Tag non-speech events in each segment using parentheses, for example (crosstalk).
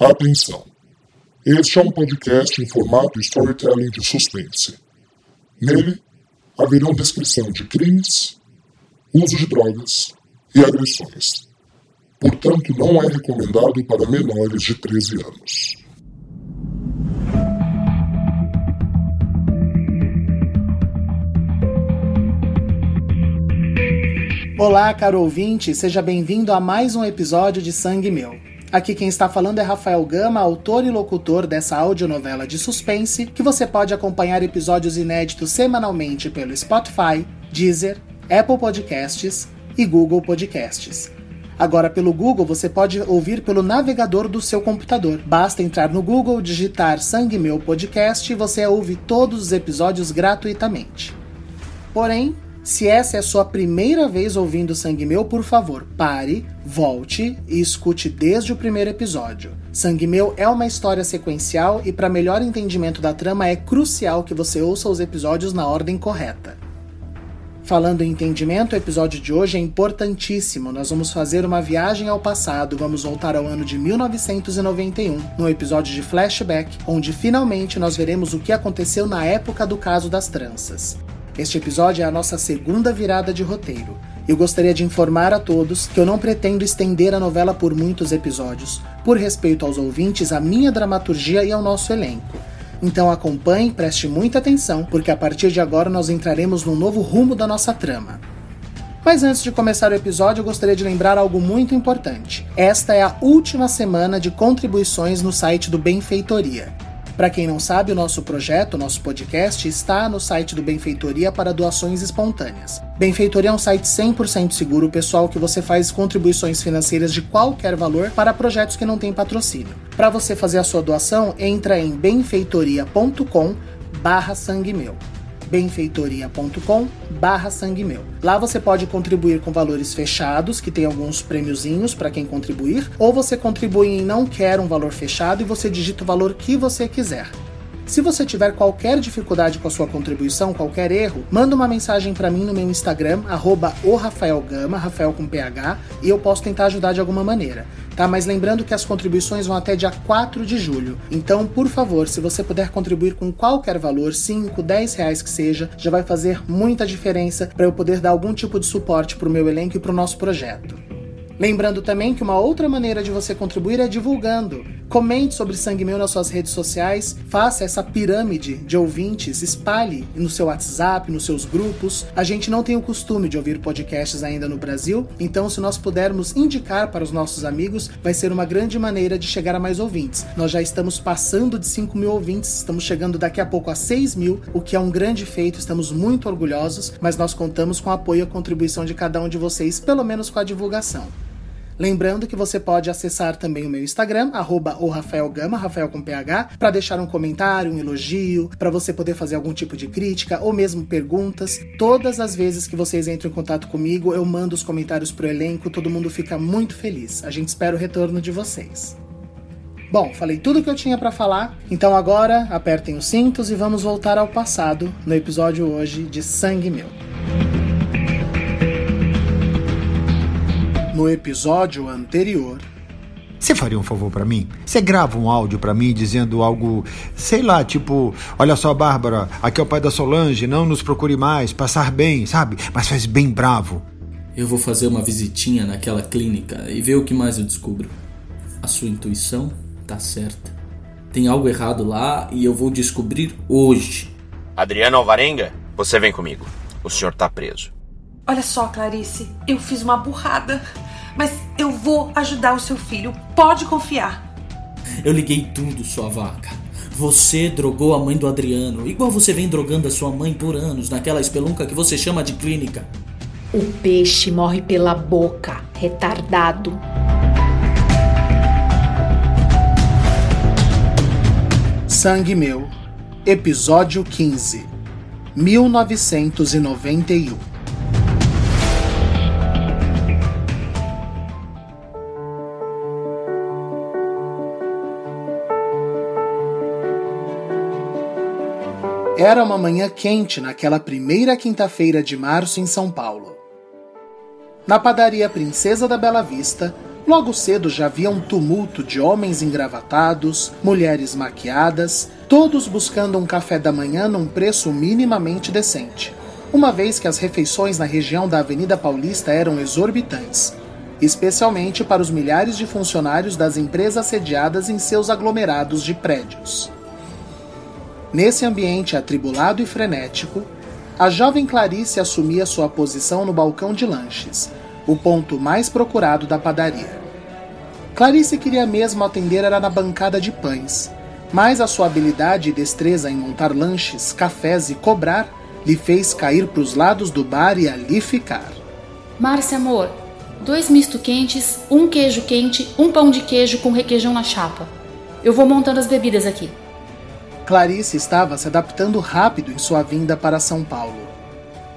Atenção! Este é um podcast em formato storytelling de suspense. Nele, haverão descrição de crimes, uso de drogas e agressões. Portanto, não é recomendado para menores de 13 anos. Olá, caro ouvinte, seja bem-vindo a mais um episódio de Sangue Meu. Aqui quem está falando é Rafael Gama, autor e locutor dessa audionovela de suspense, que você pode acompanhar episódios inéditos semanalmente pelo Spotify, Deezer, Apple Podcasts e Google Podcasts. Agora, pelo Google, você pode ouvir pelo navegador do seu computador. Basta entrar no Google, digitar Sangue Meu Podcast e você ouve todos os episódios gratuitamente. Porém, se essa é a sua primeira vez ouvindo Sangue Meu, por favor, pare, volte e escute desde o primeiro episódio. Sangue Meu é uma história sequencial e, para melhor entendimento da trama, é crucial que você ouça os episódios na ordem correta. Falando em entendimento, o episódio de hoje é importantíssimo. Nós vamos fazer uma viagem ao passado, vamos voltar ao ano de 1991, no episódio de flashback, onde finalmente nós veremos o que aconteceu na época do caso das tranças. Este episódio é a nossa segunda virada de roteiro. Eu gostaria de informar a todos que eu não pretendo estender a novela por muitos episódios, por respeito aos ouvintes, à minha dramaturgia e ao nosso elenco. Então acompanhe, preste muita atenção, porque a partir de agora nós entraremos num novo rumo da nossa trama. Mas antes de começar o episódio, eu gostaria de lembrar algo muito importante. Esta é a última semana de contribuições no site do Benfeitoria. Para quem não sabe, o nosso projeto, o nosso podcast, está no site do Benfeitoria para doações espontâneas. Benfeitoria é um site 100% seguro, pessoal, que você faz contribuições financeiras de qualquer valor para projetos que não têm patrocínio. Para você fazer a sua doação, entra em benfeitoria.com barra sangue meu benfeitoria.com barra sangue meu. Lá você pode contribuir com valores fechados, que tem alguns prêmiozinhos para quem contribuir, ou você contribui em não quer um valor fechado e você digita o valor que você quiser. Se você tiver qualquer dificuldade com a sua contribuição, qualquer erro, manda uma mensagem para mim no meu Instagram, arroba Rafael Rafael com PH, e eu posso tentar ajudar de alguma maneira. Tá? Mas lembrando que as contribuições vão até dia 4 de julho. Então, por favor, se você puder contribuir com qualquer valor, 5, 10 reais que seja, já vai fazer muita diferença para eu poder dar algum tipo de suporte para o meu elenco e para o nosso projeto. Lembrando também que uma outra maneira de você contribuir é divulgando. Comente sobre Sangue Meu nas suas redes sociais, faça essa pirâmide de ouvintes, espalhe no seu WhatsApp, nos seus grupos. A gente não tem o costume de ouvir podcasts ainda no Brasil, então se nós pudermos indicar para os nossos amigos, vai ser uma grande maneira de chegar a mais ouvintes. Nós já estamos passando de 5 mil ouvintes, estamos chegando daqui a pouco a 6 mil, o que é um grande feito, estamos muito orgulhosos, mas nós contamos com o apoio e a contribuição de cada um de vocês, pelo menos com a divulgação. Lembrando que você pode acessar também o meu Instagram, arroba o Rafael Gama, Rafael com PH, para deixar um comentário, um elogio, para você poder fazer algum tipo de crítica ou mesmo perguntas. Todas as vezes que vocês entram em contato comigo, eu mando os comentários pro elenco, todo mundo fica muito feliz. A gente espera o retorno de vocês. Bom, falei tudo o que eu tinha para falar, então agora apertem os cintos e vamos voltar ao passado no episódio hoje de Sangue Meu. No episódio anterior. Você faria um favor para mim? Você grava um áudio para mim dizendo algo, sei lá, tipo, olha só, Bárbara, aqui é o pai da Solange, não nos procure mais, passar bem, sabe? Mas faz bem bravo. Eu vou fazer uma visitinha naquela clínica e ver o que mais eu descubro. A sua intuição tá certa. Tem algo errado lá e eu vou descobrir hoje. Adriano Alvarenga, você vem comigo. O senhor tá preso. Olha só, Clarice, eu fiz uma burrada. Mas eu vou ajudar o seu filho. Pode confiar. Eu liguei tudo, sua vaca. Você drogou a mãe do Adriano, igual você vem drogando a sua mãe por anos naquela espelunca que você chama de clínica. O peixe morre pela boca, retardado. Sangue Meu, Episódio 15 1991 Era uma manhã quente naquela primeira quinta-feira de março em São Paulo. Na padaria Princesa da Bela Vista, Logo cedo já havia um tumulto de homens engravatados, mulheres maquiadas, todos buscando um café da manhã num preço minimamente decente, uma vez que as refeições na região da Avenida Paulista eram exorbitantes, especialmente para os milhares de funcionários das empresas sediadas em seus aglomerados de prédios. Nesse ambiente atribulado e frenético, a jovem Clarice assumia sua posição no balcão de lanches, o ponto mais procurado da padaria. Clarice queria mesmo atender era na bancada de pães, mas a sua habilidade e destreza em montar lanches, cafés e cobrar lhe fez cair para os lados do bar e ali ficar. Márcia, amor, dois misto quentes, um queijo quente, um pão de queijo com requeijão na chapa. Eu vou montando as bebidas aqui. Clarice estava se adaptando rápido em sua vinda para São Paulo.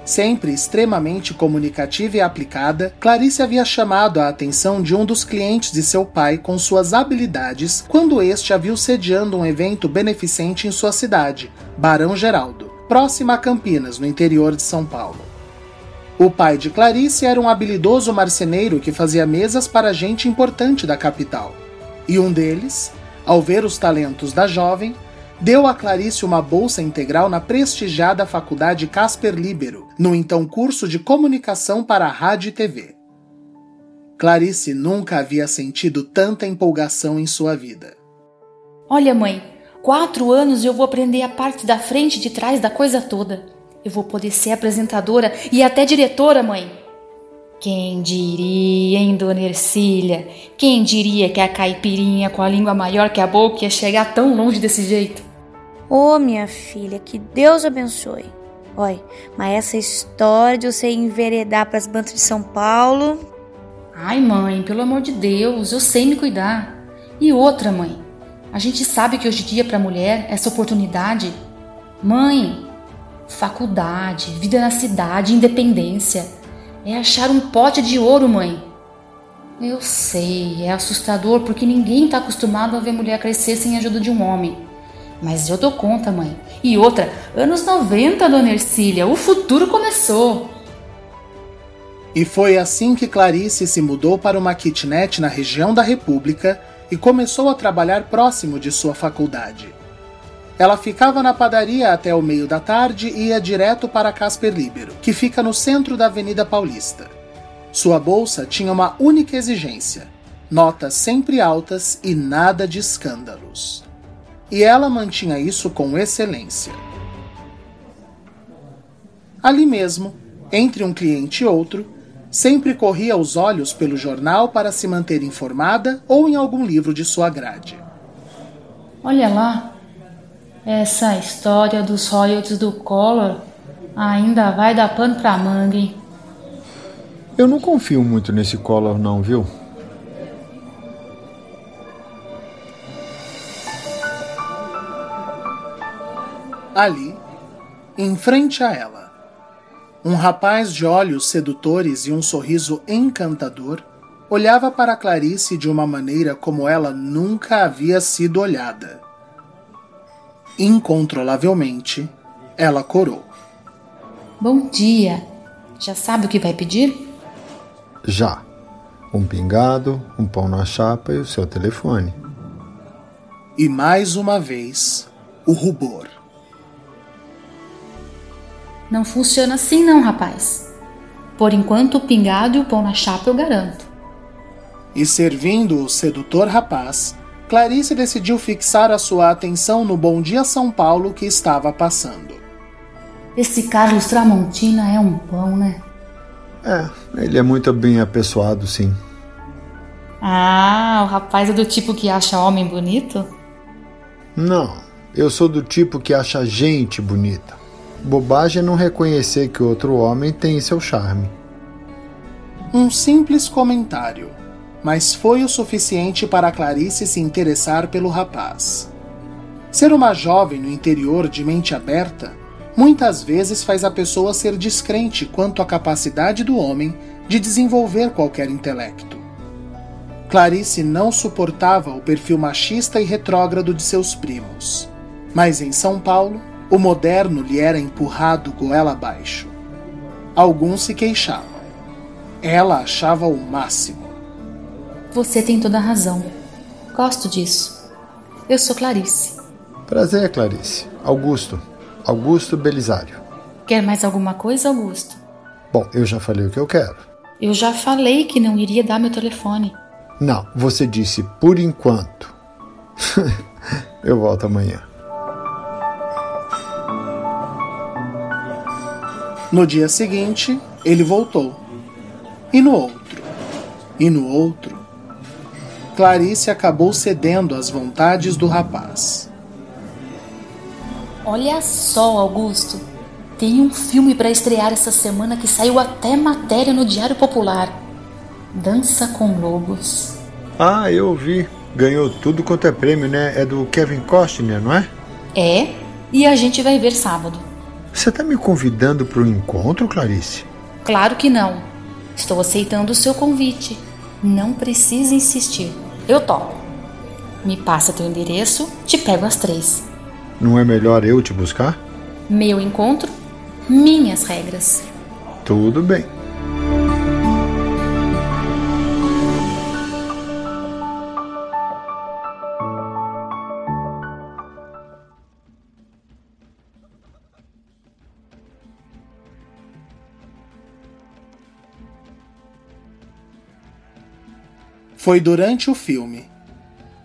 Sempre extremamente comunicativa e aplicada, Clarice havia chamado a atenção de um dos clientes de seu pai com suas habilidades quando este a viu sediando um evento beneficente em sua cidade, Barão Geraldo, próxima a Campinas, no interior de São Paulo. O pai de Clarice era um habilidoso marceneiro que fazia mesas para gente importante da capital. E um deles, ao ver os talentos da jovem, deu a Clarice uma bolsa integral na prestigiada Faculdade Casper Libero, no então curso de Comunicação para Rádio e TV. Clarice nunca havia sentido tanta empolgação em sua vida. Olha, mãe, quatro anos e eu vou aprender a parte da frente e de trás da coisa toda. Eu vou poder ser apresentadora e até diretora, mãe. Quem diria, hein, dona Ercília? Quem diria que a caipirinha com a língua maior que a boca ia chegar tão longe desse jeito? Ô, oh, minha filha, que Deus abençoe. Olha, mas essa história de você enveredar para as bandas de São Paulo. Ai, mãe, pelo amor de Deus, eu sei me cuidar. E outra, mãe, a gente sabe que hoje em dia para a mulher essa oportunidade. Mãe, faculdade, vida na cidade, independência é achar um pote de ouro, mãe. Eu sei, é assustador porque ninguém está acostumado a ver mulher crescer sem a ajuda de um homem. Mas eu dou conta, mãe. E outra, anos 90, dona Ercília, o futuro começou. E foi assim que Clarice se mudou para uma kitnet na região da República e começou a trabalhar próximo de sua faculdade. Ela ficava na padaria até o meio da tarde e ia direto para Casper Libero, que fica no centro da Avenida Paulista. Sua bolsa tinha uma única exigência: notas sempre altas e nada de escândalos. E ela mantinha isso com excelência. Ali mesmo, entre um cliente e outro, sempre corria os olhos pelo jornal para se manter informada ou em algum livro de sua grade. Olha lá, essa história dos royalties do Collor ainda vai dar pano pra manga, hein? Eu não confio muito nesse Collor não, viu? Ali, em frente a ela, um rapaz de olhos sedutores e um sorriso encantador olhava para Clarice de uma maneira como ela nunca havia sido olhada. Incontrolavelmente, ela corou. Bom dia. Já sabe o que vai pedir? Já. Um pingado, um pão na chapa e o seu telefone. E mais uma vez, o rubor. Não funciona assim não, rapaz. Por enquanto, o pingado e o pão na chapa eu garanto. E servindo o sedutor rapaz, Clarice decidiu fixar a sua atenção no Bom Dia São Paulo que estava passando. Esse Carlos Tramontina é um pão, né? É, ele é muito bem apessoado, sim. Ah, o rapaz é do tipo que acha homem bonito? Não, eu sou do tipo que acha gente bonita. Bobagem é não reconhecer que outro homem tem seu charme. Um simples comentário mas foi o suficiente para Clarice se interessar pelo rapaz. Ser uma jovem no interior de mente aberta muitas vezes faz a pessoa ser descrente quanto à capacidade do homem de desenvolver qualquer intelecto. Clarice não suportava o perfil machista e retrógrado de seus primos, mas em São Paulo, o moderno lhe era empurrado goela abaixo. Alguns se queixavam. Ela achava o máximo. Você tem toda a razão. Gosto disso. Eu sou Clarice. Prazer, Clarice. Augusto. Augusto Belisário. Quer mais alguma coisa, Augusto? Bom, eu já falei o que eu quero. Eu já falei que não iria dar meu telefone. Não, você disse por enquanto. (laughs) eu volto amanhã. No dia seguinte, ele voltou. E no outro. E no outro. Clarice acabou cedendo às vontades do rapaz. Olha só, Augusto. Tem um filme para estrear essa semana que saiu até matéria no Diário Popular. Dança com Lobos. Ah, eu vi. Ganhou tudo quanto é prêmio, né? É do Kevin Costner, não é? É, e a gente vai ver sábado. Você tá me convidando para o encontro, Clarice? Claro que não. Estou aceitando o seu convite. Não precisa insistir. Eu topo. Me passa teu endereço, te pego às três. Não é melhor eu te buscar? Meu encontro, minhas regras. Tudo bem. Foi durante o filme,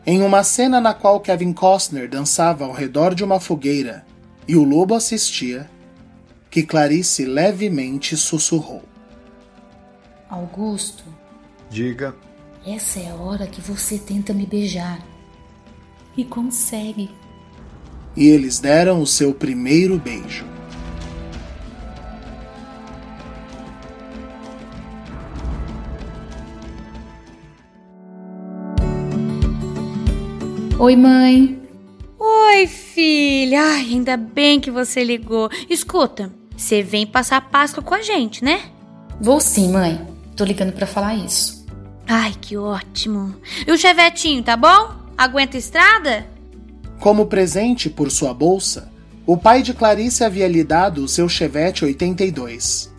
em uma cena na qual Kevin Costner dançava ao redor de uma fogueira e o lobo assistia, que Clarice levemente sussurrou: Augusto. Diga. Essa é a hora que você tenta me beijar. E consegue. E eles deram o seu primeiro beijo. Oi, mãe. Oi, filha. Ai, ainda bem que você ligou. Escuta, você vem passar Páscoa com a gente, né? Vou sim, mãe. Tô ligando para falar isso. Ai, que ótimo. E o chevetinho, tá bom? Aguenta a estrada? Como presente por sua bolsa, o pai de Clarice havia lhe dado o seu Chevette 82.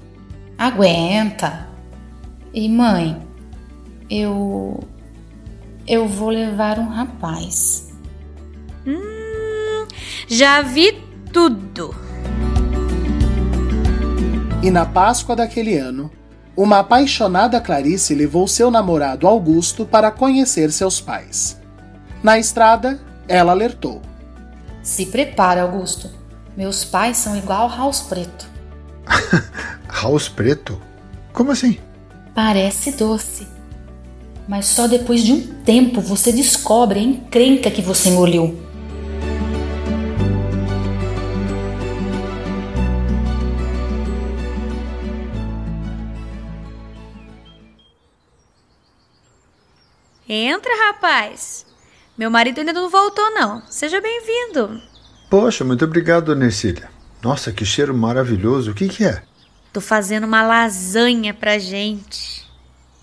Aguenta. E mãe, eu eu vou levar um rapaz. Hum, já vi tudo. E na Páscoa daquele ano, uma apaixonada Clarice levou seu namorado Augusto para conhecer seus pais. Na estrada, ela alertou: Se prepara, Augusto. Meus pais são igual House Preto. (laughs) House Preto? Como assim? Parece doce mas só depois de um tempo você descobre a encrenca que você engoliu. Entra, rapaz. Meu marido ainda não voltou, não. Seja bem-vindo. Poxa, muito obrigado, dona Ercília. Nossa, que cheiro maravilhoso. O que, que é? Tô fazendo uma lasanha pra gente.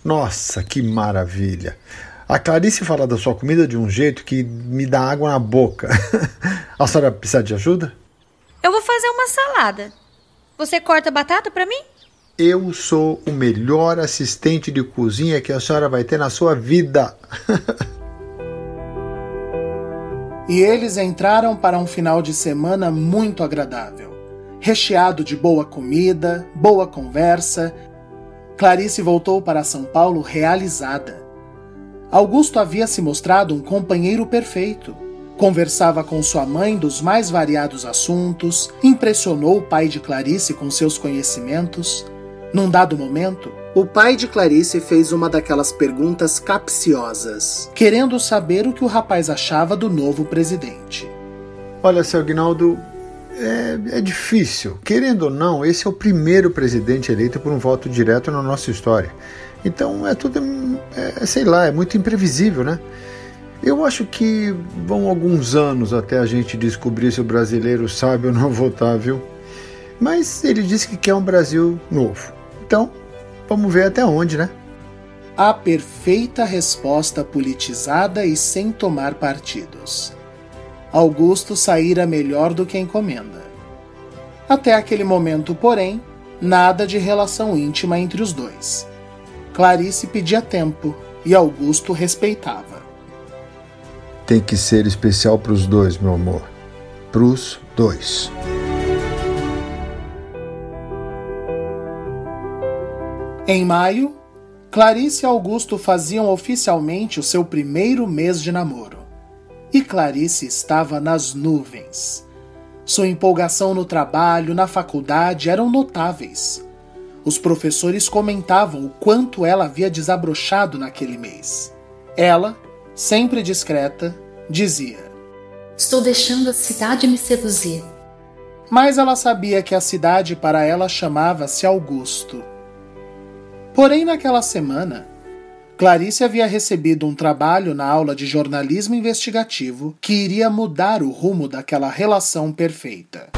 Nossa, que maravilha! A Clarice fala da sua comida de um jeito que me dá água na boca. (laughs) A senhora precisa de ajuda? Eu vou fazer uma salada. Você corta batata para mim? Eu sou o melhor assistente de cozinha que a senhora vai ter na sua vida. (laughs) e eles entraram para um final de semana muito agradável, recheado de boa comida, boa conversa Clarice voltou para São Paulo realizada. Augusto havia se mostrado um companheiro perfeito. Conversava com sua mãe dos mais variados assuntos, impressionou o pai de Clarice com seus conhecimentos. Num dado momento, o pai de Clarice fez uma daquelas perguntas capciosas, querendo saber o que o rapaz achava do novo presidente. Olha, seu Aguinaldo, é, é, difícil. Querendo ou não, esse é o primeiro presidente eleito por um voto direto na nossa história. Então é tudo, é, sei lá, é muito imprevisível, né? Eu acho que vão alguns anos até a gente descobrir se o brasileiro sabe ou não (laughs) votar, viu? Mas ele disse que quer um Brasil novo. Então, vamos ver até onde, né? A perfeita resposta politizada e sem tomar partidos. Augusto saíra melhor do que a encomenda. Até aquele momento, porém, nada de relação íntima entre os dois. Clarice pedia tempo e Augusto respeitava. Tem que ser especial para os dois, meu amor. Pros dois. Em maio, Clarice e Augusto faziam oficialmente o seu primeiro mês de namoro. E Clarice estava nas nuvens. Sua empolgação no trabalho, na faculdade eram notáveis. Os professores comentavam o quanto ela havia desabrochado naquele mês. Ela, sempre discreta, dizia: Estou deixando a cidade me seduzir. Mas ela sabia que a cidade para ela chamava-se Augusto. Porém, naquela semana, Clarice havia recebido um trabalho na aula de jornalismo investigativo que iria mudar o rumo daquela relação perfeita.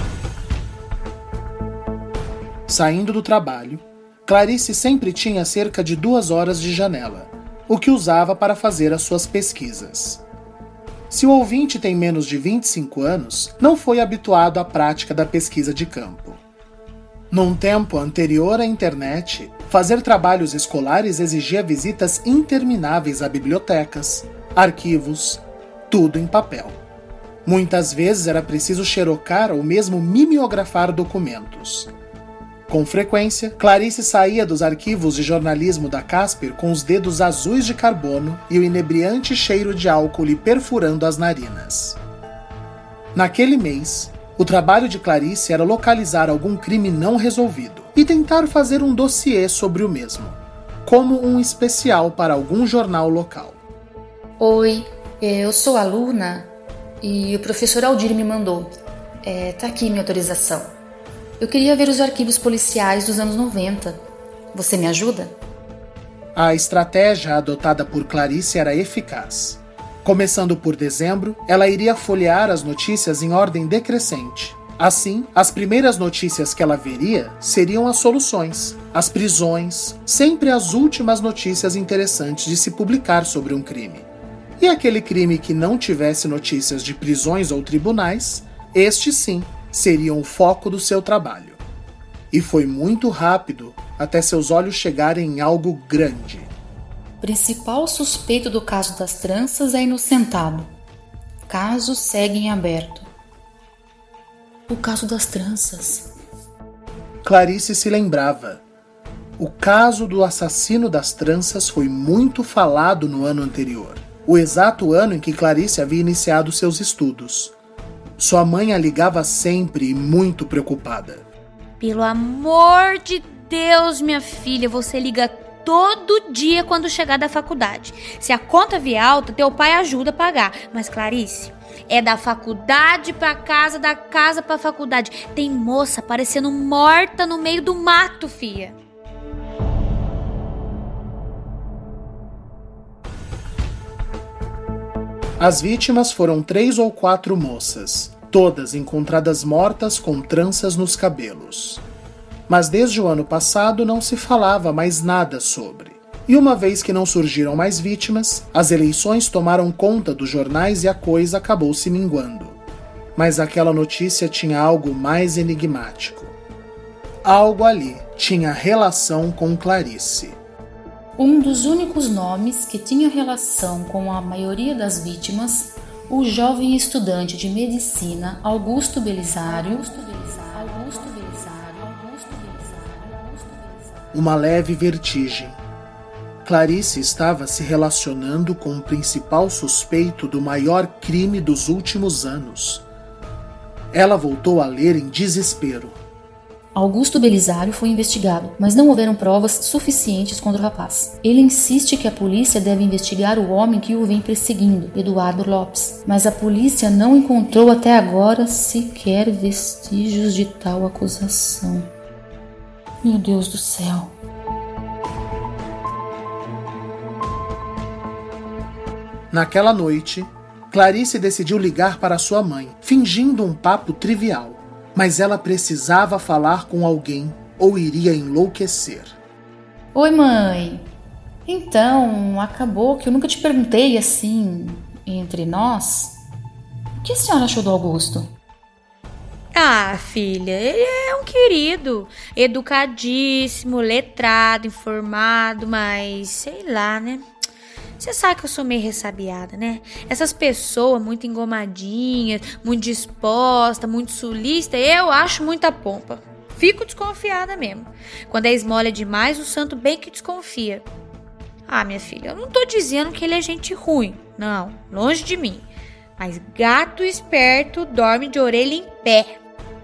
Saindo do trabalho, Clarice sempre tinha cerca de duas horas de janela, o que usava para fazer as suas pesquisas. Se o ouvinte tem menos de 25 anos, não foi habituado à prática da pesquisa de campo. Num tempo anterior à internet, fazer trabalhos escolares exigia visitas intermináveis a bibliotecas, arquivos, tudo em papel. Muitas vezes era preciso xerocar ou mesmo mimeografar documentos. Com frequência, Clarice saía dos arquivos de jornalismo da Casper com os dedos azuis de carbono e o inebriante cheiro de álcool lhe perfurando as narinas. Naquele mês, o trabalho de Clarice era localizar algum crime não resolvido e tentar fazer um dossiê sobre o mesmo, como um especial para algum jornal local. Oi, eu sou aluna e o professor Aldir me mandou. É, tá aqui minha autorização. Eu queria ver os arquivos policiais dos anos 90. Você me ajuda? A estratégia adotada por Clarice era eficaz. Começando por dezembro, ela iria folhear as notícias em ordem decrescente. Assim, as primeiras notícias que ela veria seriam as soluções, as prisões, sempre as últimas notícias interessantes de se publicar sobre um crime. E aquele crime que não tivesse notícias de prisões ou tribunais, este sim seriam o foco do seu trabalho. E foi muito rápido até seus olhos chegarem em algo grande Principal suspeito do caso das tranças é inocentado. Caso segue em aberto. O caso das tranças. Clarice se lembrava. O caso do assassino das tranças foi muito falado no ano anterior, o exato ano em que Clarice havia iniciado seus estudos. Sua mãe a ligava sempre e muito preocupada. Pelo amor de Deus, minha filha, você liga todo dia quando chegar da faculdade. Se a conta vier alta, teu pai ajuda a pagar. Mas Clarice, é da faculdade pra casa, da casa pra faculdade. Tem moça parecendo morta no meio do mato, fia. As vítimas foram três ou quatro moças, todas encontradas mortas com tranças nos cabelos mas desde o ano passado não se falava mais nada sobre. E uma vez que não surgiram mais vítimas, as eleições tomaram conta dos jornais e a coisa acabou se minguando. Mas aquela notícia tinha algo mais enigmático. Algo ali tinha relação com Clarice. Um dos únicos nomes que tinha relação com a maioria das vítimas, o jovem estudante de medicina Augusto Belisário, Augusto Belisário, uma leve vertigem. Clarice estava se relacionando com o principal suspeito do maior crime dos últimos anos. Ela voltou a ler em desespero. Augusto Belisário foi investigado, mas não houveram provas suficientes contra o rapaz. Ele insiste que a polícia deve investigar o homem que o vem perseguindo, Eduardo Lopes, mas a polícia não encontrou até agora sequer vestígios de tal acusação. Meu Deus do céu. Naquela noite, Clarice decidiu ligar para sua mãe, fingindo um papo trivial, mas ela precisava falar com alguém ou iria enlouquecer. Oi, mãe. Então, acabou que eu nunca te perguntei assim, entre nós. O que a senhora achou do Augusto? Ah, filha, ele é um querido, educadíssimo, letrado, informado, mas sei lá, né? Você sabe que eu sou meio ressabiada, né? Essas pessoas muito engomadinhas, muito dispostas, muito sulista, eu acho muita pompa. Fico desconfiada mesmo. Quando é esmola demais, o santo bem que desconfia. Ah, minha filha, eu não tô dizendo que ele é gente ruim. Não, longe de mim. Mas gato esperto dorme de orelha em pé.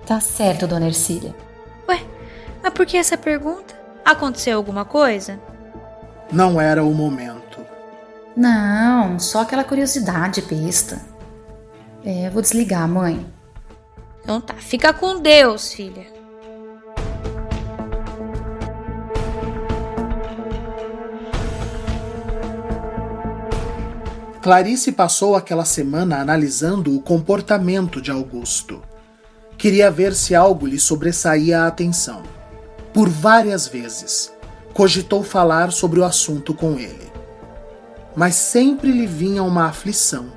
Tá certo, dona Ercília. Ué, mas por que essa pergunta? Aconteceu alguma coisa? Não era o momento. Não, só aquela curiosidade besta. É, vou desligar, mãe. Então tá, fica com Deus, filha. Clarice passou aquela semana analisando o comportamento de Augusto. Queria ver se algo lhe sobressaía a atenção. Por várias vezes, cogitou falar sobre o assunto com ele. Mas sempre lhe vinha uma aflição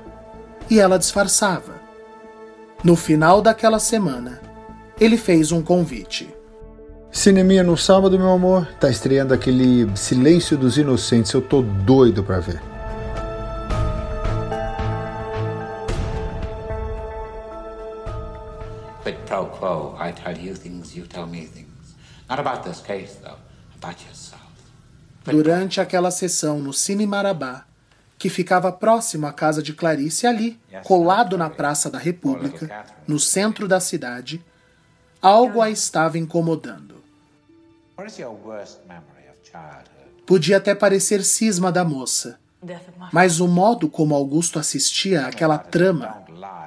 e ela disfarçava. No final daquela semana, ele fez um convite. Cineminha no sábado, meu amor. Tá estreando aquele Silêncio dos Inocentes. Eu tô doido pra ver. Quid pro quo. I tell you things, you tell me things. Not about this case, though. About yourself. Durante aquela sessão no Cine Marabá, que ficava próximo à casa de Clarice, ali, colado na Praça da República, no centro da cidade, algo a estava incomodando. Podia até parecer cisma da moça, mas o modo como Augusto assistia àquela trama,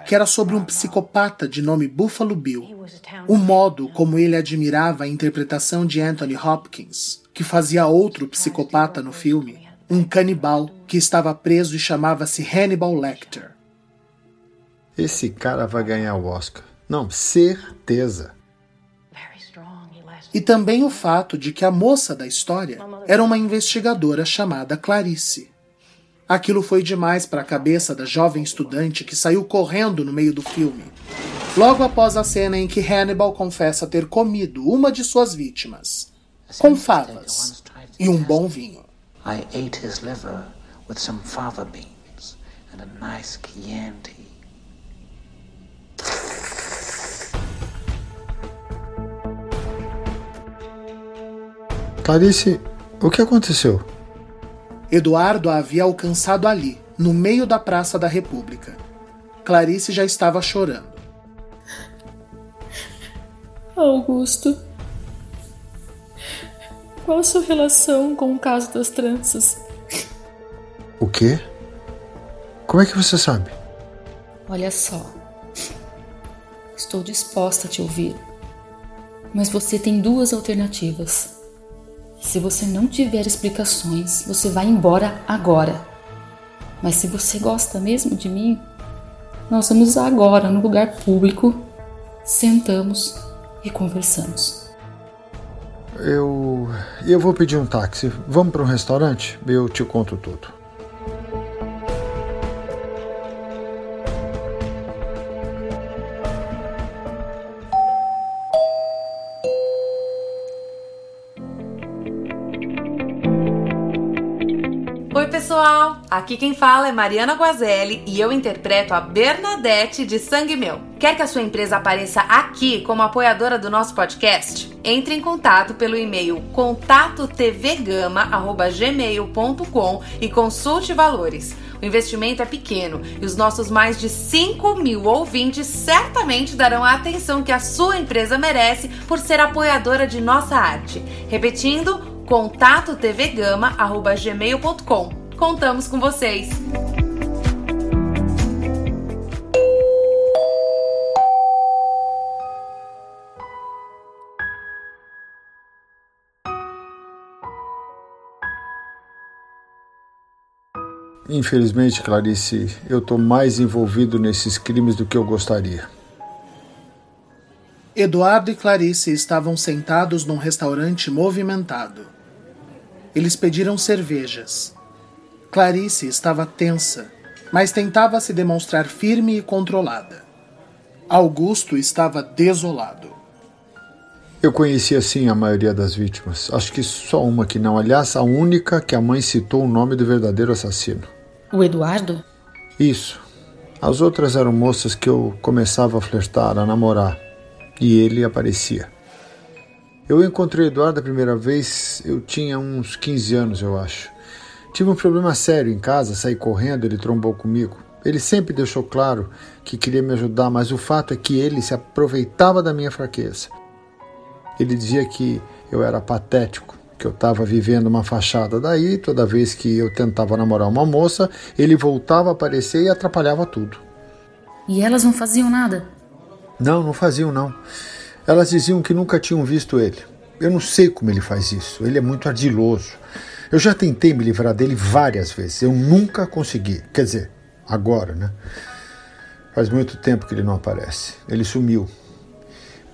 que era sobre um psicopata de nome Buffalo Bill, o modo como ele admirava a interpretação de Anthony Hopkins, que fazia outro psicopata no filme, um canibal que estava preso e chamava-se Hannibal Lecter. Esse cara vai ganhar o Oscar. Não, certeza. E também o fato de que a moça da história era uma investigadora chamada Clarice. Aquilo foi demais para a cabeça da jovem estudante que saiu correndo no meio do filme. Logo após a cena em que Hannibal confessa ter comido uma de suas vítimas, com favas e um bom vinho. I ate his liver with some fava beans and a nice Chianti. Clarice, o que aconteceu? Eduardo a havia alcançado ali, no meio da Praça da República. Clarice já estava chorando. Augusto, qual a sua relação com o caso das tranças? O quê? Como é que você sabe? Olha só. Estou disposta a te ouvir. Mas você tem duas alternativas. Se você não tiver explicações, você vai embora agora. Mas se você gosta mesmo de mim, nós vamos agora no lugar público, sentamos e conversamos. Eu. Eu vou pedir um táxi. Vamos para um restaurante? Eu te conto tudo. Aqui quem fala é Mariana Guazelli e eu interpreto a Bernadette de Sangue Meu. Quer que a sua empresa apareça aqui como apoiadora do nosso podcast? Entre em contato pelo e-mail contatotvgama.gmail.com e consulte valores. O investimento é pequeno e os nossos mais de 5 mil ouvintes certamente darão a atenção que a sua empresa merece por ser apoiadora de nossa arte. Repetindo, contatotvgama.gmail.com. Contamos com vocês! Infelizmente, Clarice, eu tô mais envolvido nesses crimes do que eu gostaria. Eduardo e Clarice estavam sentados num restaurante movimentado. Eles pediram cervejas. Clarice estava tensa, mas tentava se demonstrar firme e controlada. Augusto estava desolado. Eu conhecia sim a maioria das vítimas. Acho que só uma que não. Aliás, a única que a mãe citou o nome do verdadeiro assassino. O Eduardo? Isso. As outras eram moças que eu começava a flertar, a namorar. E ele aparecia. Eu encontrei o Eduardo a primeira vez, eu tinha uns 15 anos, eu acho. Tive um problema sério em casa, saí correndo, ele trombou comigo. Ele sempre deixou claro que queria me ajudar, mas o fato é que ele se aproveitava da minha fraqueza. Ele dizia que eu era patético, que eu estava vivendo uma fachada. Daí, toda vez que eu tentava namorar uma moça, ele voltava a aparecer e atrapalhava tudo. E elas não faziam nada? Não, não faziam não. Elas diziam que nunca tinham visto ele. Eu não sei como ele faz isso. Ele é muito ardiloso. Eu já tentei me livrar dele várias vezes. Eu nunca consegui. Quer dizer, agora, né? Faz muito tempo que ele não aparece. Ele sumiu.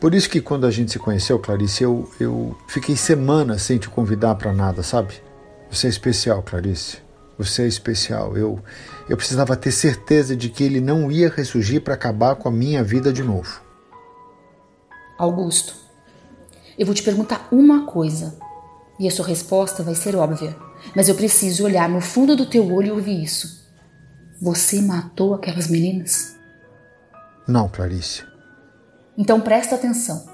Por isso que quando a gente se conheceu, Clarice, eu, eu fiquei semanas sem te convidar para nada, sabe? Você é especial, Clarice. Você é especial. Eu, eu precisava ter certeza de que ele não ia ressurgir para acabar com a minha vida de novo. Augusto, eu vou te perguntar uma coisa. E a sua resposta vai ser óbvia. Mas eu preciso olhar no fundo do teu olho e ouvir isso. Você matou aquelas meninas? Não, Clarice. Então presta atenção.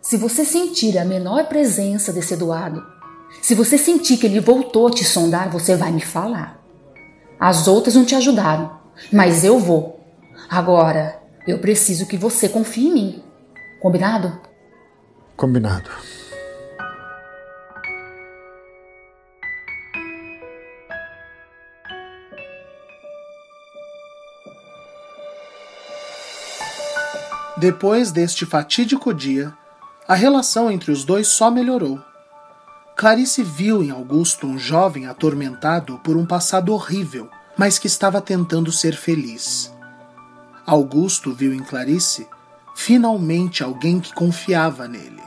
Se você sentir a menor presença desse Eduardo, se você sentir que ele voltou a te sondar, você vai me falar. As outras não te ajudaram, mas eu vou. Agora, eu preciso que você confie em mim. Combinado? Combinado. Depois deste fatídico dia, a relação entre os dois só melhorou. Clarice viu em Augusto um jovem atormentado por um passado horrível, mas que estava tentando ser feliz. Augusto viu em Clarice finalmente alguém que confiava nele.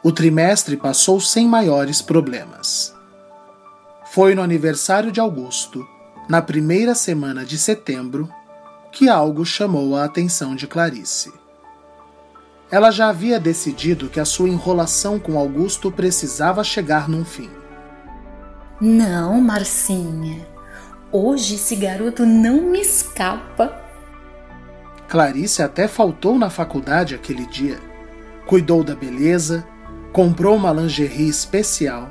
O trimestre passou sem maiores problemas. Foi no aniversário de Augusto, na primeira semana de setembro, que algo chamou a atenção de Clarice. Ela já havia decidido que a sua enrolação com Augusto precisava chegar num fim. Não, Marcinha. Hoje esse garoto não me escapa. Clarice até faltou na faculdade aquele dia. Cuidou da beleza, comprou uma lingerie especial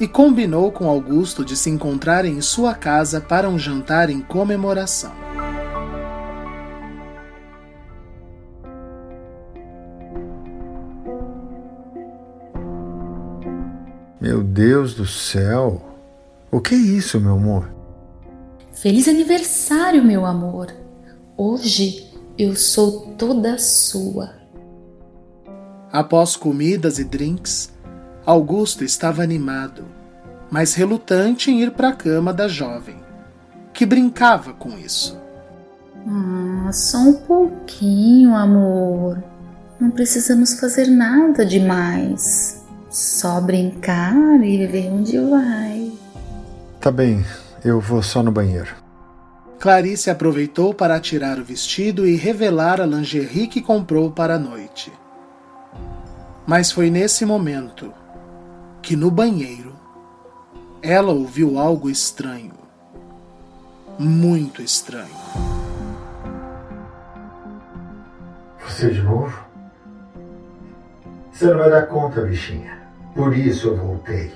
e combinou com Augusto de se encontrarem em sua casa para um jantar em comemoração. Deus do céu! O que é isso, meu amor? Feliz aniversário, meu amor! Hoje eu sou toda sua. Após comidas e drinks, Augusto estava animado, mas relutante em ir para a cama da jovem, que brincava com isso. Ah, só um pouquinho, amor. Não precisamos fazer nada demais. Só brincar e ver onde vai. Tá bem, eu vou só no banheiro. Clarice aproveitou para tirar o vestido e revelar a lingerie que comprou para a noite. Mas foi nesse momento que no banheiro ela ouviu algo estranho. Muito estranho. Você de novo? Você não vai dar conta, bichinha. Por isso eu voltei.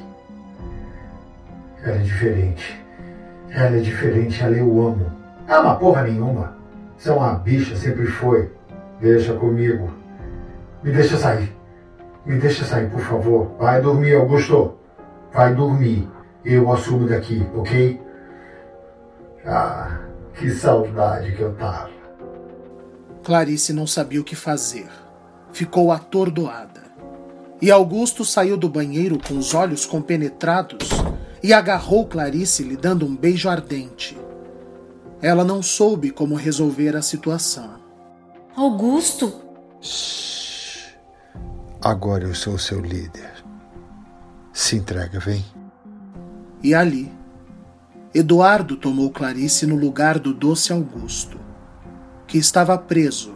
Ela é diferente. Ela é diferente, ela eu amo. Ah, uma porra nenhuma. Você é uma bicha, sempre foi. Deixa comigo. Me deixa sair. Me deixa sair, por favor. Vai dormir, Augusto. Vai dormir. Eu assumo daqui, ok? Ah, que saudade que eu tava. Clarice não sabia o que fazer. Ficou atordoada. E Augusto saiu do banheiro com os olhos compenetrados e agarrou Clarice lhe dando um beijo ardente. Ela não soube como resolver a situação. Augusto! Shhh. Agora eu sou seu líder. Se entrega, vem. E ali, Eduardo tomou Clarice no lugar do doce Augusto, que estava preso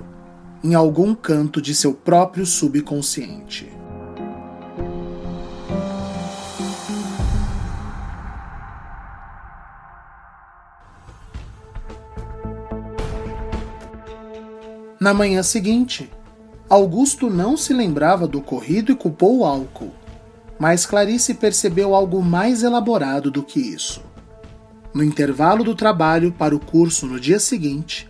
em algum canto de seu próprio subconsciente. Na manhã seguinte, Augusto não se lembrava do ocorrido e culpou o álcool, mas Clarice percebeu algo mais elaborado do que isso. No intervalo do trabalho para o curso no dia seguinte,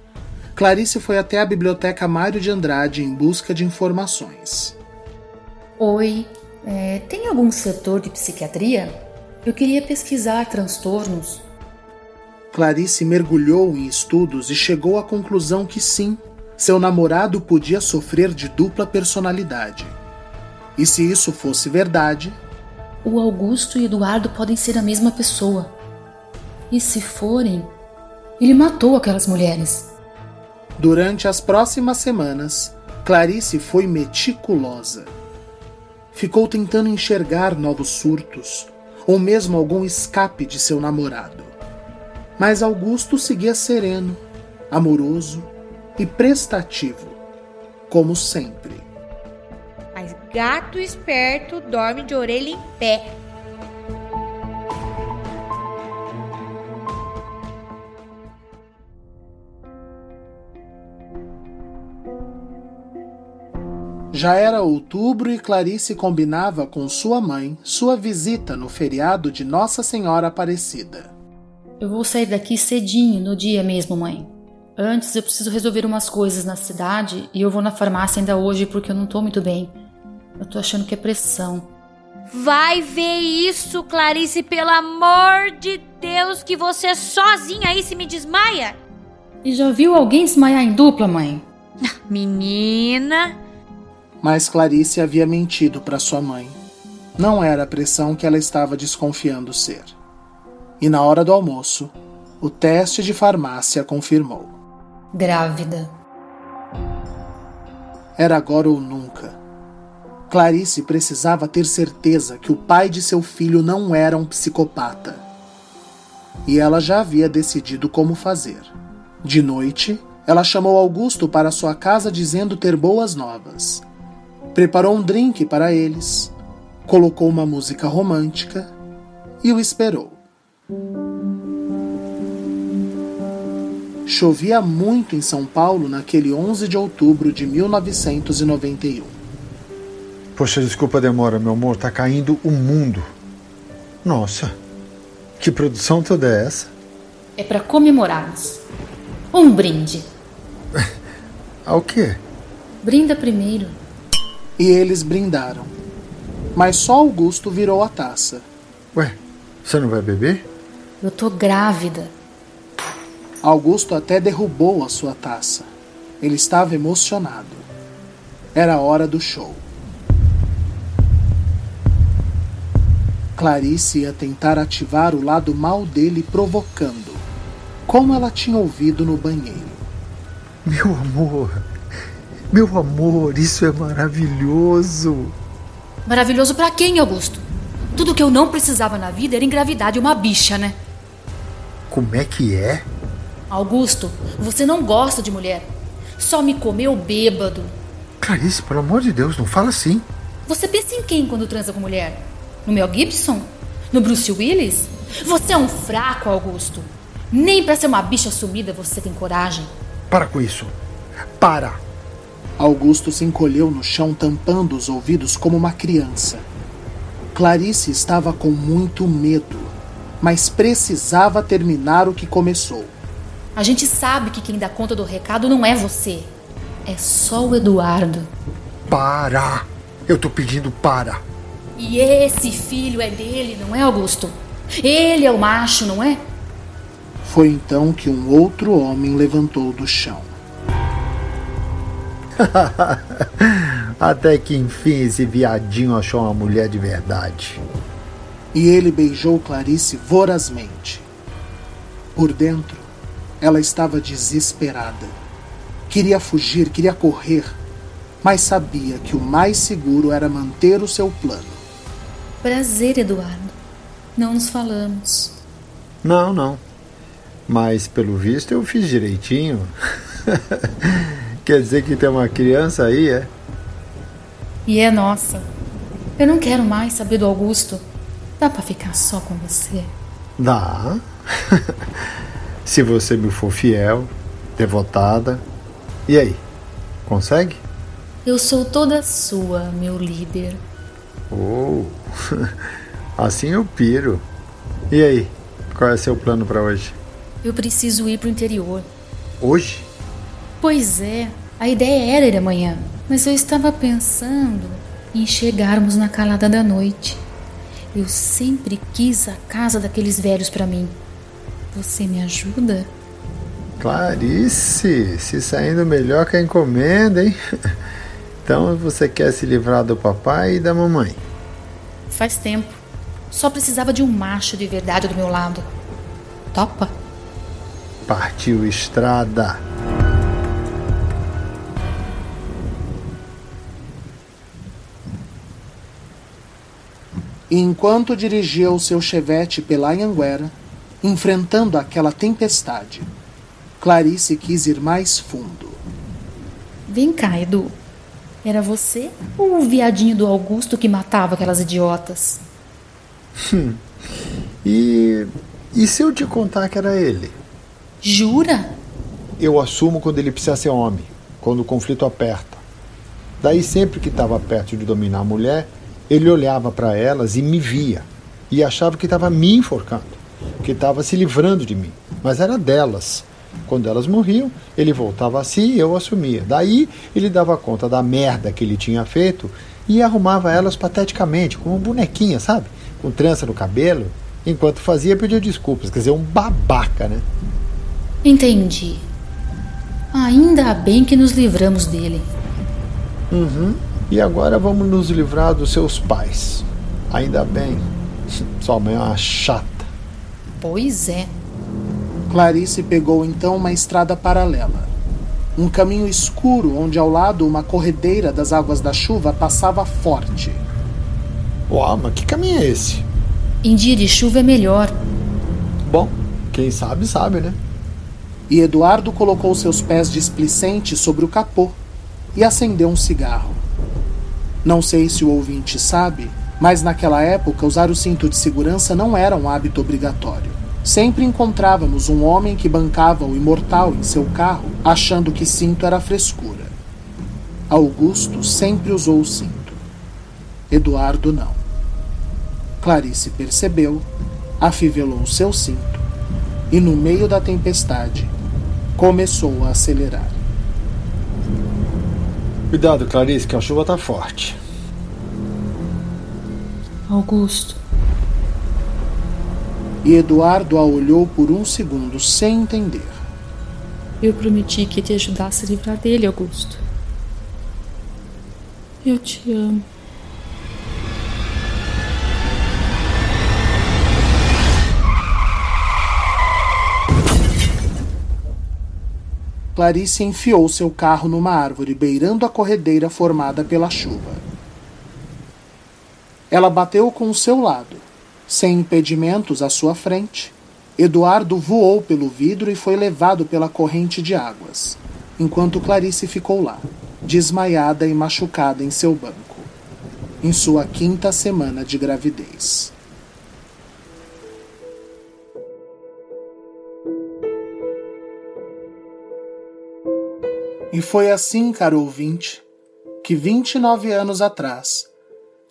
Clarice foi até a biblioteca Mário de Andrade em busca de informações. Oi, é, tem algum setor de psiquiatria? Eu queria pesquisar transtornos. Clarice mergulhou em estudos e chegou à conclusão que sim, seu namorado podia sofrer de dupla personalidade. E se isso fosse verdade. O Augusto e Eduardo podem ser a mesma pessoa. E se forem, ele matou aquelas mulheres. Durante as próximas semanas, Clarice foi meticulosa. Ficou tentando enxergar novos surtos, ou mesmo algum escape de seu namorado. Mas Augusto seguia sereno, amoroso e prestativo, como sempre. Mas gato esperto dorme de orelha em pé. Já era outubro e Clarice combinava com sua mãe sua visita no feriado de Nossa Senhora Aparecida. Eu vou sair daqui cedinho no dia mesmo, mãe. Antes eu preciso resolver umas coisas na cidade e eu vou na farmácia ainda hoje porque eu não tô muito bem. Eu tô achando que é pressão. Vai ver isso, Clarice, pelo amor de Deus, que você sozinha aí se me desmaia. E já viu alguém desmaiar em dupla, mãe? Menina. Mas Clarice havia mentido para sua mãe. Não era a pressão que ela estava desconfiando ser. E na hora do almoço, o teste de farmácia confirmou. Grávida. Era agora ou nunca. Clarice precisava ter certeza que o pai de seu filho não era um psicopata. E ela já havia decidido como fazer. De noite, ela chamou Augusto para sua casa dizendo ter boas novas. Preparou um drink para eles, colocou uma música romântica e o esperou. Chovia muito em São Paulo naquele 11 de outubro de 1991. Poxa, desculpa a demora, meu amor, tá caindo o mundo. Nossa, que produção toda é essa? É para comemorarmos. Um brinde. (laughs) Ao quê? Brinda primeiro. E eles brindaram. Mas só Augusto virou a taça. Ué, você não vai beber? Eu tô grávida. Augusto até derrubou a sua taça. Ele estava emocionado. Era a hora do show. Clarice ia tentar ativar o lado mal dele, provocando, como ela tinha ouvido no banheiro. Meu amor, meu amor, isso é maravilhoso. Maravilhoso para quem, Augusto? Tudo que eu não precisava na vida era engravidar de uma bicha, né? Como é que é? Augusto, você não gosta de mulher. Só me comeu bêbado. Clarice, pelo amor de Deus, não fala assim. Você pensa em quem quando transa com mulher? No Mel Gibson? No Bruce Willis? Você é um fraco, Augusto. Nem para ser uma bicha sumida você tem coragem. Para com isso. Para. Augusto se encolheu no chão, tampando os ouvidos como uma criança. Clarice estava com muito medo, mas precisava terminar o que começou. A gente sabe que quem dá conta do recado não é você. É só o Eduardo. Para! Eu tô pedindo para. E esse filho é dele, não é, Augusto? Ele é o macho, não é? Foi então que um outro homem levantou do chão. (laughs) Até que enfim esse viadinho achou uma mulher de verdade. E ele beijou Clarice vorazmente. Por dentro, ela estava desesperada. Queria fugir, queria correr, mas sabia que o mais seguro era manter o seu plano. Prazer, Eduardo. Não nos falamos. Não, não. Mas pelo visto eu fiz direitinho. (laughs) Quer dizer que tem uma criança aí, é? E é nossa. Eu não quero mais saber do Augusto. Dá para ficar só com você? Dá. (laughs) Se você me for fiel, devotada. E aí? Consegue? Eu sou toda sua, meu líder. Oh, (laughs) assim eu piro. E aí? Qual é seu plano para hoje? Eu preciso ir pro interior. Hoje? Pois é, a ideia era ir amanhã, mas eu estava pensando em chegarmos na calada da noite. Eu sempre quis a casa daqueles velhos para mim. Você me ajuda? Clarice, se saindo melhor que a encomenda, hein? (laughs) Então você quer se livrar do papai e da mamãe? Faz tempo. Só precisava de um macho de verdade do meu lado. Topa? Partiu estrada. E enquanto dirigia o seu chevette pela Anhanguera, enfrentando aquela tempestade, Clarice quis ir mais fundo. Vem cá, Edu. Era você ou o viadinho do Augusto que matava aquelas idiotas? Hum. E, e se eu te contar que era ele? Jura? Eu assumo quando ele precisa ser homem, quando o conflito aperta. Daí, sempre que estava perto de dominar a mulher, ele olhava para elas e me via e achava que estava me enforcando, que estava se livrando de mim, mas era delas. Quando elas morriam, ele voltava a si e eu assumia. Daí ele dava conta da merda que ele tinha feito e arrumava elas pateticamente, como bonequinha, sabe? Com trança no cabelo. Enquanto fazia, pedia desculpas. Quer dizer, um babaca, né? Entendi. Ainda bem que nos livramos dele. Uhum. E agora vamos nos livrar dos seus pais. Ainda bem. Sua mãe é uma chata. Pois é. Clarice pegou então uma estrada paralela. Um caminho escuro onde ao lado uma corredeira das águas da chuva passava forte. Uau, mas que caminho é esse? Em dia de chuva é melhor. Bom, quem sabe, sabe, né? E Eduardo colocou seus pés displicentes sobre o capô e acendeu um cigarro. Não sei se o ouvinte sabe, mas naquela época usar o cinto de segurança não era um hábito obrigatório. Sempre encontrávamos um homem que bancava o imortal em seu carro, achando que cinto era frescura. Augusto sempre usou o cinto. Eduardo não. Clarice percebeu, afivelou seu cinto e, no meio da tempestade, começou a acelerar. Cuidado, Clarice, que a chuva tá forte. Augusto. E Eduardo a olhou por um segundo sem entender. Eu prometi que te ajudar a livrar dele, Augusto. Eu te amo. Clarice enfiou seu carro numa árvore beirando a corredeira formada pela chuva. Ela bateu com o seu lado, sem impedimentos à sua frente. Eduardo voou pelo vidro e foi levado pela corrente de águas, enquanto Clarice ficou lá, desmaiada e machucada em seu banco, em sua quinta semana de gravidez. E foi assim, caro ouvinte, que 29 anos atrás,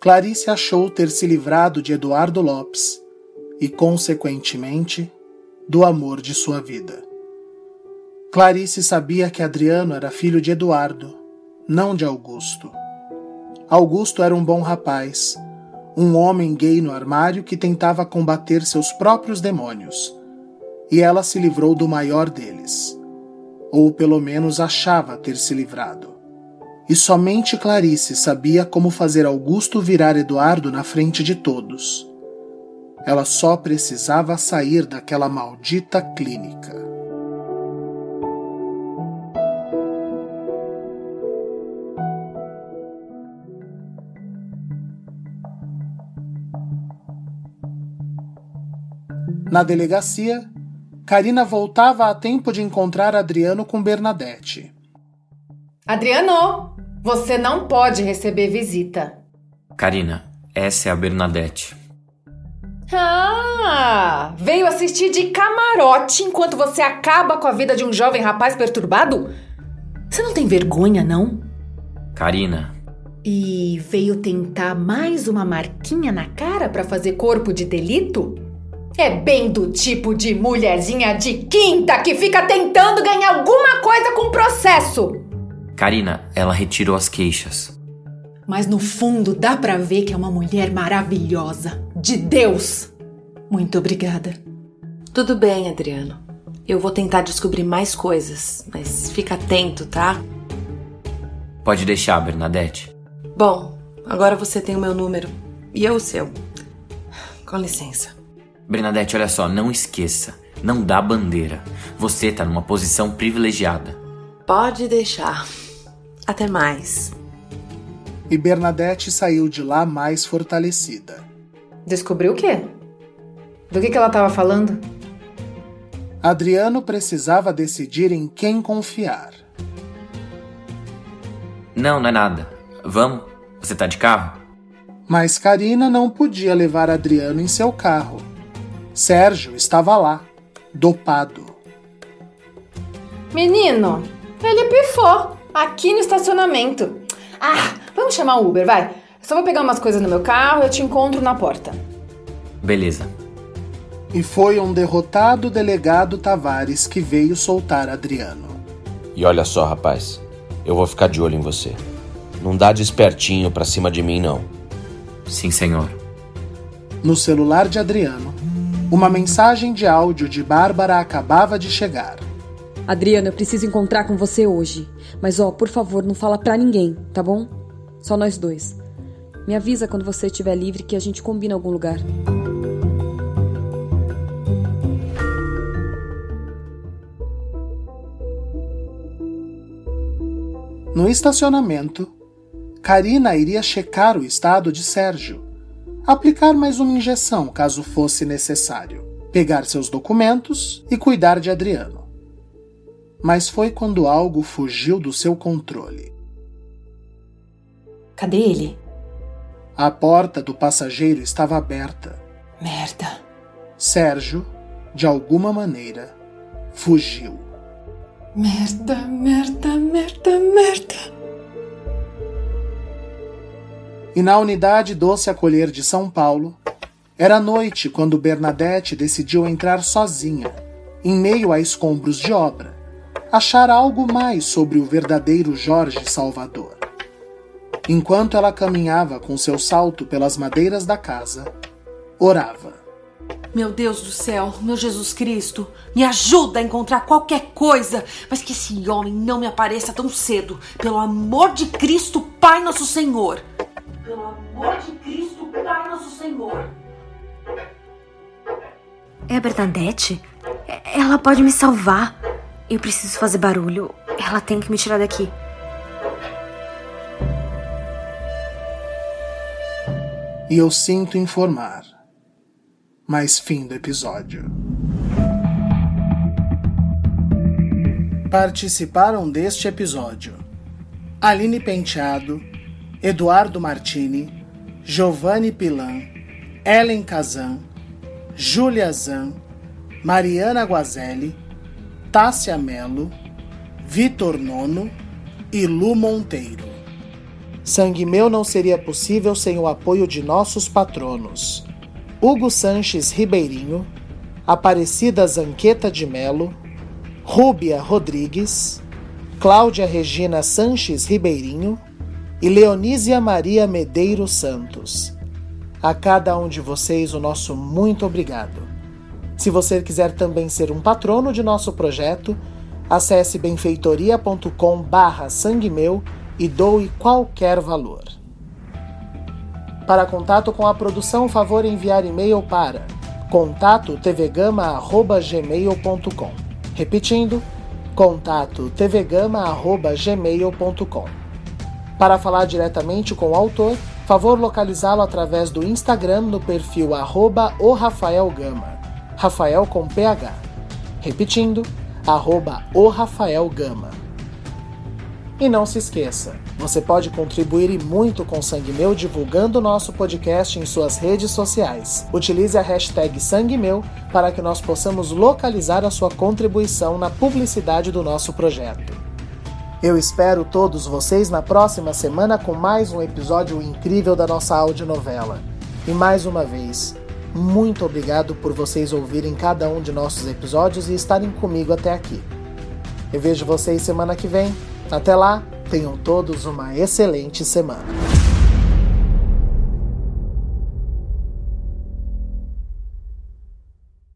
Clarice achou ter se livrado de Eduardo Lopes e, consequentemente, do amor de sua vida. Clarice sabia que Adriano era filho de Eduardo, não de Augusto. Augusto era um bom rapaz, um homem gay no armário que tentava combater seus próprios demônios, e ela se livrou do maior deles ou pelo menos achava ter se livrado. E somente Clarice sabia como fazer Augusto virar Eduardo na frente de todos. Ela só precisava sair daquela maldita clínica. Na delegacia, Karina voltava a tempo de encontrar Adriano com Bernadette. Adriano, você não pode receber visita. Karina, essa é a Bernadette. Ah, veio assistir de camarote enquanto você acaba com a vida de um jovem rapaz perturbado? Você não tem vergonha, não? Karina, E veio tentar mais uma marquinha na cara pra fazer corpo de delito? É bem do tipo de mulherzinha de quinta que fica tentando ganhar alguma coisa com o processo. Karina, ela retirou as queixas. Mas no fundo dá pra ver que é uma mulher maravilhosa. De Deus! Muito obrigada. Tudo bem, Adriano. Eu vou tentar descobrir mais coisas, mas fica atento, tá? Pode deixar, Bernadette. Bom, agora você tem o meu número e eu o seu. Com licença. Bernadette, olha só, não esqueça. Não dá bandeira. Você tá numa posição privilegiada. Pode deixar. Até mais. E Bernadette saiu de lá mais fortalecida. Descobriu o quê? Do que, que ela tava falando? Adriano precisava decidir em quem confiar. Não, não é nada. Vamos? Você tá de carro? Mas Karina não podia levar Adriano em seu carro. Sérgio estava lá, dopado. Menino, ele pifou aqui no estacionamento. Ah, vamos chamar o Uber, vai. Só vou pegar umas coisas no meu carro e eu te encontro na porta. Beleza. E foi um derrotado delegado Tavares que veio soltar Adriano. E olha só, rapaz, eu vou ficar de olho em você. Não dá de espertinho pra cima de mim, não. Sim, senhor. No celular de Adriano, uma mensagem de áudio de Bárbara acabava de chegar. Adriana, eu preciso encontrar com você hoje. Mas ó, por favor, não fala pra ninguém, tá bom? Só nós dois. Me avisa quando você estiver livre que a gente combina algum lugar. No estacionamento, Karina iria checar o estado de Sérgio, aplicar mais uma injeção caso fosse necessário, pegar seus documentos e cuidar de Adriano. Mas foi quando algo fugiu do seu controle. Cadê ele? A porta do passageiro estava aberta. Merda. Sérgio, de alguma maneira, fugiu. Merda, merda, merda, merda. E na unidade Doce Acolher de São Paulo, era noite quando Bernadette decidiu entrar sozinha, em meio a escombros de obra, achar algo mais sobre o verdadeiro Jorge Salvador. Enquanto ela caminhava com seu salto pelas madeiras da casa, orava. Meu Deus do céu, meu Jesus Cristo, me ajuda a encontrar qualquer coisa, mas que esse homem não me apareça tão cedo. Pelo amor de Cristo, Pai Nosso Senhor. Pelo amor de Cristo, Pai Nosso Senhor. É a Bernadette? É- Ela pode me salvar. Eu preciso fazer barulho. Ela tem que me tirar daqui. E eu sinto informar. Mas fim do episódio. Participaram deste episódio Aline Penteado, Eduardo Martini, Giovanni Pilan, Ellen Kazan, Júlia Zan, Mariana Guazelli, Tássia Melo, Vitor Nono e Lu Monteiro. Sangue Meu não seria possível sem o apoio de nossos patronos. Hugo Sanches Ribeirinho, Aparecida Zanqueta de Melo, Rúbia Rodrigues, Cláudia Regina Sanches Ribeirinho e Leonísia Maria Medeiros Santos. A cada um de vocês o nosso muito obrigado. Se você quiser também ser um patrono de nosso projeto, acesse benfeitoria.com barra e doe qualquer valor. Para contato com a produção, favor enviar e-mail para contato tvgama@gmail.com. Repetindo, contato tvgama@gmail.com. Para falar diretamente com o autor, favor localizá-lo através do Instagram no perfil arroba o Rafael Gama, Rafael com PH. Repetindo, arroba o Rafael Gama. E não se esqueça, você pode contribuir e muito com Sangue Meu divulgando nosso podcast em suas redes sociais. Utilize a hashtag Sangue Meu para que nós possamos localizar a sua contribuição na publicidade do nosso projeto. Eu espero todos vocês na próxima semana com mais um episódio incrível da nossa audionovela. E mais uma vez, muito obrigado por vocês ouvirem cada um de nossos episódios e estarem comigo até aqui. Eu vejo vocês semana que vem. Até lá, tenham todos uma excelente semana.